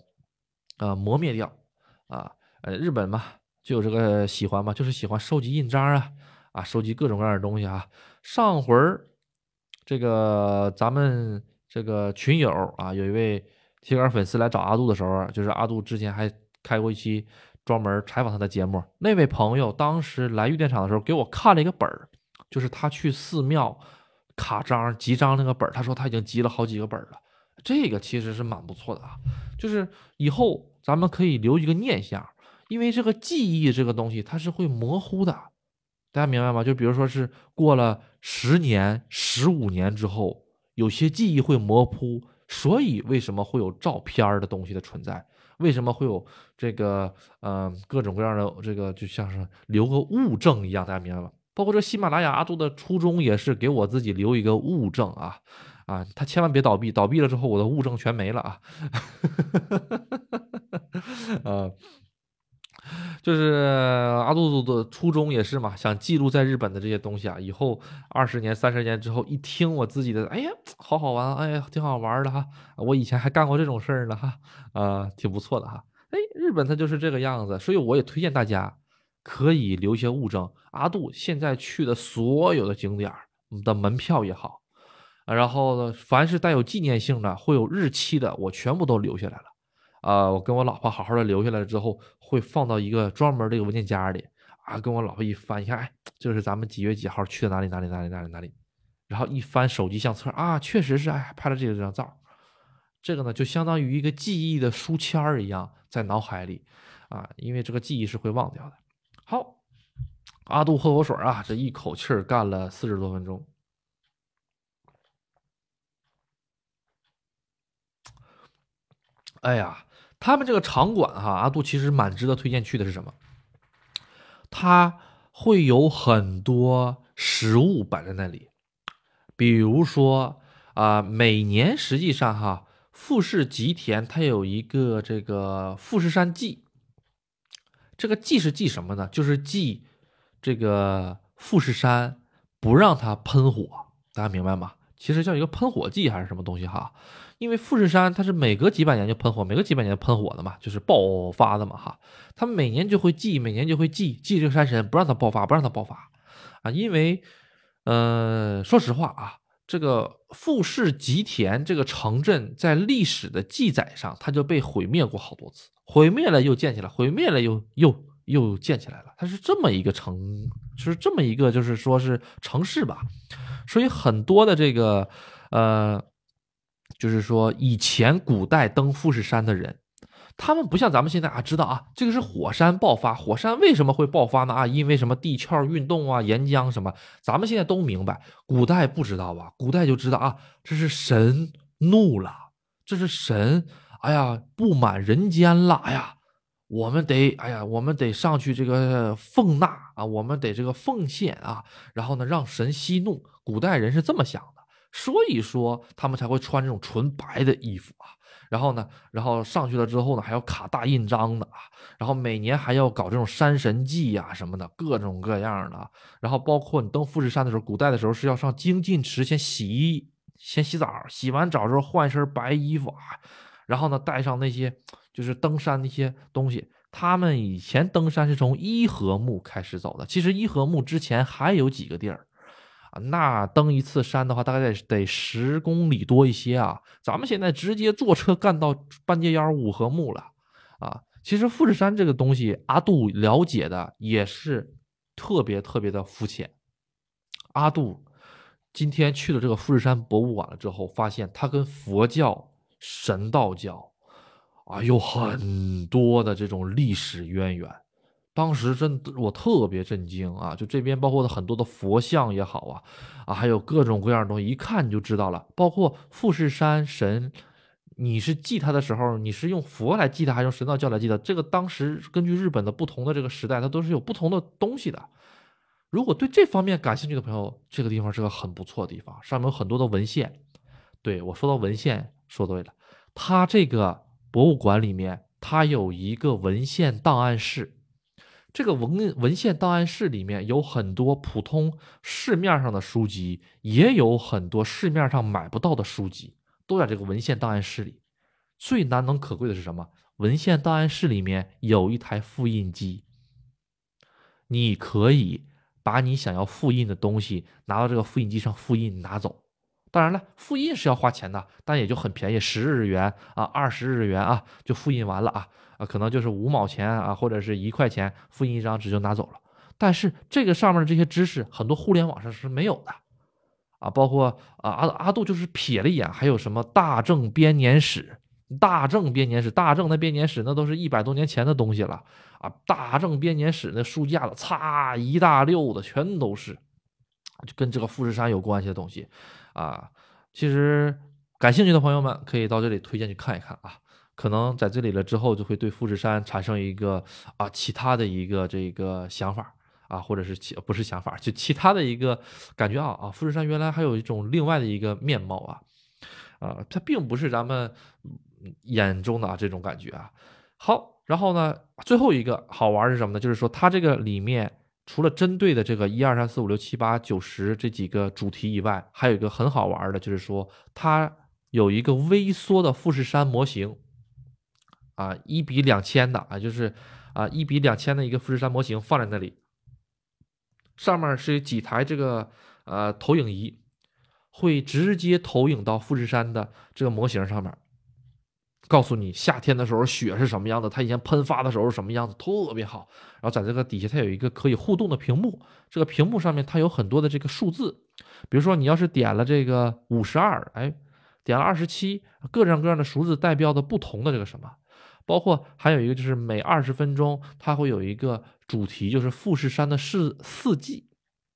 呃磨灭掉啊，呃日本嘛就有这个喜欢嘛，就是喜欢收集印章啊。啊，收集各种各样的东西啊！上回儿，这个咱们这个群友啊，有一位铁杆粉丝来找阿杜的时候，就是阿杜之前还开过一期专门采访他的节目。那位朋友当时来玉电厂的时候，给我看了一个本儿，就是他去寺庙卡章集章那个本儿。他说他已经集了好几个本了，这个其实是蛮不错的啊。就是以后咱们可以留一个念想，因为这个记忆这个东西它是会模糊的。大家明白吗？就比如说是过了十年、十五年之后，有些记忆会模糊，所以为什么会有照片儿的东西的存在？为什么会有这个呃各种各样的这个就像是留个物证一样？大家明白吗？包括这喜马拉雅阿杜的初衷也是给我自己留一个物证啊啊！他千万别倒闭，倒闭了之后我的物证全没了啊！呃。就是阿杜的初衷也是嘛，想记录在日本的这些东西啊，以后二十年、三十年之后一听我自己的，哎呀，好好玩，哎呀，挺好玩的哈，我以前还干过这种事儿呢哈，啊，挺不错的哈，哎，日本它就是这个样子，所以我也推荐大家可以留些物证。阿杜现在去的所有的景点的门票也好，然后呢，凡是带有纪念性的、会有日期的，我全部都留下来了。啊，我跟我老婆好好的留下来了之后，会放到一个专门这个文件夹里啊。跟我老婆一翻，一看，哎，这是咱们几月几号去的哪里哪里哪里哪里哪里。然后一翻手机相册啊，确实是，哎，拍了这个这张照。这个呢，就相当于一个记忆的书签儿一样，在脑海里啊，因为这个记忆是会忘掉的。好，阿杜喝口水啊，这一口气儿干了四十多分钟。哎呀。他们这个场馆哈，阿杜其实蛮值得推荐去的。是什么？它会有很多食物摆在那里，比如说啊，每年实际上哈，富士吉田它有一个这个富士山祭，这个祭是祭什么呢？就是祭这个富士山不让它喷火，大家明白吗？其实叫一个喷火祭还是什么东西哈？因为富士山它是每隔几百年就喷火，每隔几百年喷火的嘛，就是爆发的嘛哈。他们每年就会祭，每年就会祭祭这个山神，不让它爆发，不让它爆发啊。因为，呃，说实话啊，这个富士吉田这个城镇在历史的记载上，它就被毁灭过好多次，毁灭了又建起来，毁灭了又又又建起来了。它是这么一个城，就是这么一个，就是说是城市吧。所以很多的这个，呃。就是说，以前古代登富士山的人，他们不像咱们现在啊，知道啊，这个是火山爆发。火山为什么会爆发呢？啊，因为什么地壳运动啊，岩浆什么，咱们现在都明白。古代不知道吧？古代就知道啊，这是神怒了，这是神，哎呀，不满人间了，哎呀，我们得，哎呀，我们得上去这个奉纳啊，我们得这个奉献啊，然后呢，让神息怒。古代人是这么想。所以说他们才会穿这种纯白的衣服啊，然后呢，然后上去了之后呢，还要卡大印章的啊，然后每年还要搞这种山神祭呀什么的，各种各样的。然后包括你登富士山的时候，古代的时候是要上精进池先洗，先洗澡，洗完澡之后换一身白衣服啊，然后呢带上那些就是登山那些东西。他们以前登山是从伊和木开始走的。其实伊和木之前还有几个地儿，那登一次山的话，大概得得十公里多一些啊。咱们现在直接坐车干到半截腰五合目了啊。其实富士山这个东西，阿杜了解的也是特别特别的肤浅。阿杜今天去了这个富士山博物馆了之后，发现它跟佛教、神道教。啊，有很多的这种历史渊源，当时真我特别震惊啊！就这边包括的很多的佛像也好啊，啊，还有各种各样的东西，一看你就知道了。包括富士山神，你是祭他的时候，你是用佛来祭他，还是用神道教来祭他？这个当时根据日本的不同的这个时代，它都是有不同的东西的。如果对这方面感兴趣的朋友，这个地方是个很不错的地方，上面有很多的文献。对我说到文献，说对了，它这个。博物馆里面，它有一个文献档案室。这个文文献档案室里面有很多普通市面上的书籍，也有很多市面上买不到的书籍，都在这个文献档案室里。最难能可贵的是什么？文献档案室里面有一台复印机，你可以把你想要复印的东西拿到这个复印机上复印拿走。当然了，复印是要花钱的，但也就很便宜，十日元啊，二十日元啊，就复印完了啊啊，可能就是五毛钱啊，或者是一块钱，复印一张纸就拿走了。但是这个上面的这些知识，很多互联网上是没有的啊，包括啊阿阿杜就是瞥了一眼，还有什么大正编年史、大正编年史、大正的编年史，那都是一百多年前的东西了啊，大正编年史那书架子，擦一大溜的全都是，就跟这个富士山有关系的东西。啊，其实感兴趣的朋友们可以到这里推荐去看一看啊，可能在这里了之后就会对富士山产生一个啊其他的一个这个想法啊，或者是其不是想法，就其他的一个感觉啊啊，富士山原来还有一种另外的一个面貌啊，啊，它并不是咱们眼中的这种感觉啊。好，然后呢，最后一个好玩是什么呢？就是说它这个里面。除了针对的这个一二三四五六七八九十这几个主题以外，还有一个很好玩的，就是说它有一个微缩的富士山模型，啊，一比两千的啊，就是啊一比两千的一个富士山模型放在那里，上面是几台这个呃投影仪，会直接投影到富士山的这个模型上面。告诉你夏天的时候雪是什么样子，它以前喷发的时候是什么样子，特别好。然后在这个底下，它有一个可以互动的屏幕，这个屏幕上面它有很多的这个数字，比如说你要是点了这个五十二，哎，点了二十七，各种各样的数字代表的不同的这个什么，包括还有一个就是每二十分钟它会有一个主题，就是富士山的四四季，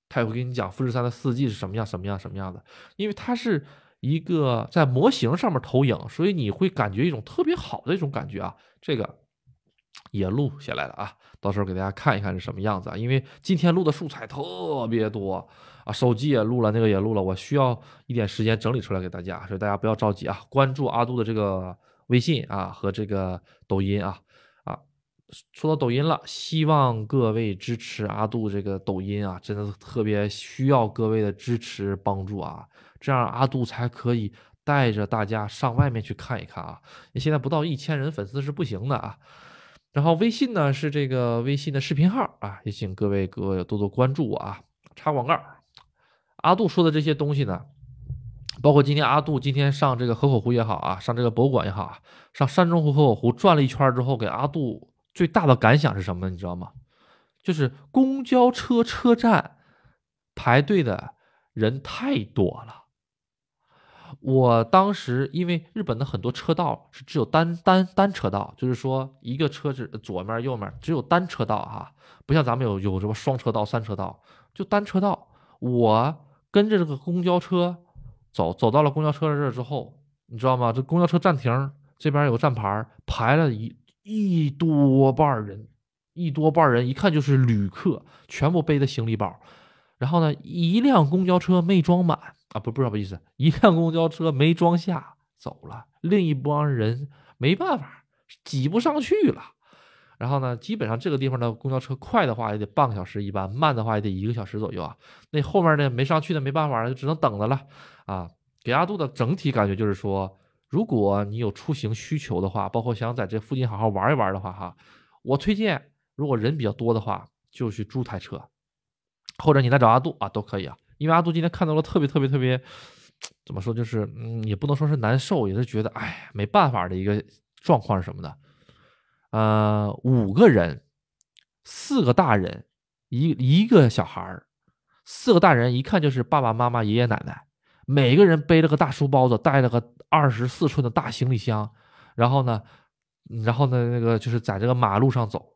它也会给你讲富士山的四季是什么样什么样什么样的，因为它是。一个在模型上面投影，所以你会感觉一种特别好的一种感觉啊！这个也录下来了啊，到时候给大家看一看是什么样子啊！因为今天录的素材特别多啊，手机也录了，那个也录了，我需要一点时间整理出来给大家，所以大家不要着急啊，关注阿杜的这个微信啊和这个抖音啊啊！说到抖音了，希望各位支持阿杜这个抖音啊，真的特别需要各位的支持帮助啊！这样阿杜才可以带着大家上外面去看一看啊！你现在不到一千人粉丝是不行的啊。然后微信呢是这个微信的视频号啊，也请各位各位多多关注我啊。插广告，阿杜说的这些东西呢，包括今天阿杜今天上这个河口湖也好啊，上这个博物馆也好啊，上山中湖河口湖转了一圈之后，给阿杜最大的感想是什么？你知道吗？就是公交车车站排队的人太多了。我当时因为日本的很多车道是只有单单单车道，就是说一个车子左面右面只有单车道哈，不像咱们有有什么双车道、三车道，就单车道。我跟着这个公交车走，走到了公交车这之后，你知道吗？这公交车站停这边有个站牌，排了一一多半人，一多半人，一看就是旅客，全部背的行李包。然后呢，一辆公交车没装满啊，不，不是不好意思，一辆公交车没装下走了，另一帮人没办法，挤不上去了。然后呢，基本上这个地方的公交车快的话也得半个小时一班，慢的话也得一个小时左右啊。那后面呢没上去的没办法了，就只能等着了啊。给阿杜的整体感觉就是说，如果你有出行需求的话，包括想在这附近好好玩一玩的话，哈，我推荐，如果人比较多的话，就去租台车，或者你来找阿杜啊，都可以啊。因为阿杜今天看到了特别特别特别，怎么说，就是嗯，也不能说是难受，也是觉得哎，没办法的一个状况是什么的？呃，五个人，四个大人，一一个小孩儿，四个大人一看就是爸爸妈妈、爷爷奶奶，每个人背了个大书包子，带了个二十四寸的大行李箱，然后呢。然后呢，那个就是在这个马路上走，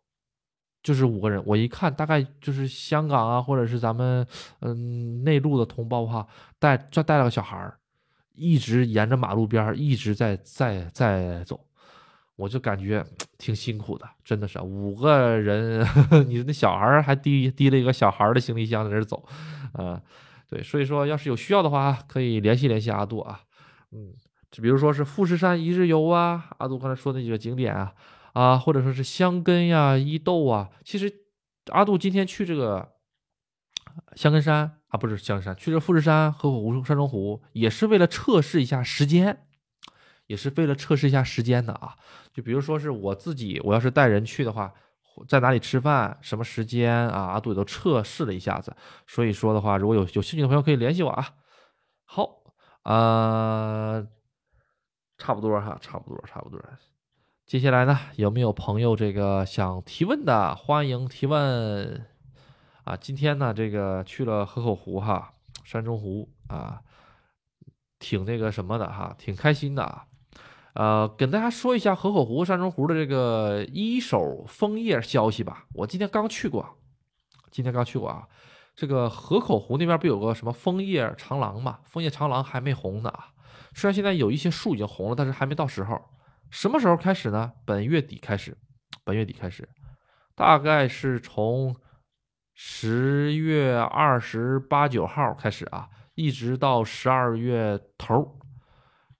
就是五个人。我一看，大概就是香港啊，或者是咱们嗯内陆的同胞哈，带就带了个小孩儿，一直沿着马路边儿一直在在在走，我就感觉挺辛苦的，真的是五个人，你那小孩还提提了一个小孩的行李箱在这走，啊，对，所以说要是有需要的话，可以联系联系阿杜啊，嗯。就比如说是富士山一日游啊，阿杜刚才说那几个景点啊，啊，或者说是香根呀、伊豆啊。其实阿杜今天去这个香根山啊，不是香根山，去这富士山、河口湖、山中湖，也是为了测试一下时间，也是为了测试一下时间的啊。就比如说是我自己，我要是带人去的话，在哪里吃饭，什么时间啊，阿杜也都测试了一下子。所以说的话，如果有有兴趣的朋友可以联系我啊。好，啊。差不多哈，差不多，差不多。接下来呢，有没有朋友这个想提问的？欢迎提问啊！今天呢，这个去了河口湖哈，山中湖啊，挺那个什么的哈，挺开心的啊。呃，跟大家说一下河口湖、山中湖的这个一手枫叶消息吧。我今天刚去过，今天刚去过啊。这个河口湖那边不有个什么枫叶长廊嘛？枫叶长廊还没红呢啊。虽然现在有一些树已经红了，但是还没到时候。什么时候开始呢？本月底开始，本月底开始，大概是从十月二十八九号开始啊，一直到十二月头。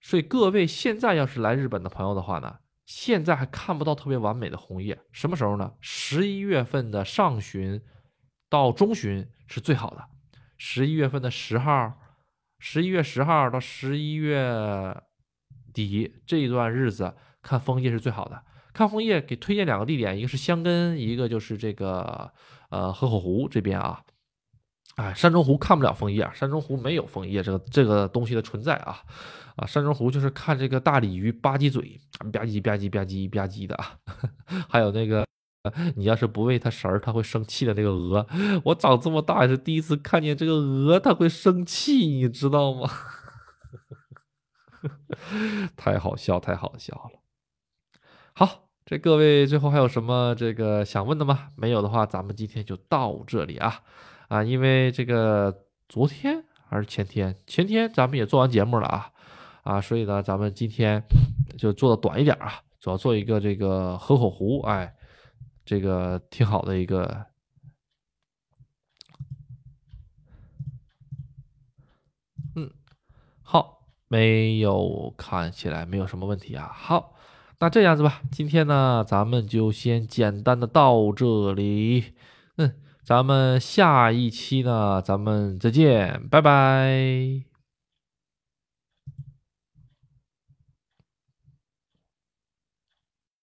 所以各位现在要是来日本的朋友的话呢，现在还看不到特别完美的红叶。什么时候呢？十一月份的上旬到中旬是最好的。十一月份的十号。十一月十号到十一月底这一段日子看枫叶是最好的。看枫叶给推荐两个地点，一个是香根，一个就是这个呃河口湖这边啊。哎，山中湖看不了枫叶啊，山中湖没有枫叶这个这个东西的存在啊。啊，山中湖就是看这个大鲤鱼吧唧嘴，吧唧吧唧吧唧吧唧的啊，还有那个。你要是不喂它食儿，它会生气的。那个鹅，我长这么大也是第一次看见这个鹅，它会生气，你知道吗？太好笑，太好笑了。好，这各位最后还有什么这个想问的吗？没有的话，咱们今天就到这里啊啊！因为这个昨天还是前天，前天咱们也做完节目了啊啊，所以呢，咱们今天就做的短一点啊，主要做一个这个河口湖，哎。这个挺好的一个，嗯，好，没有看起来没有什么问题啊。好，那这样子吧，今天呢，咱们就先简单的到这里，嗯，咱们下一期呢，咱们再见，拜拜。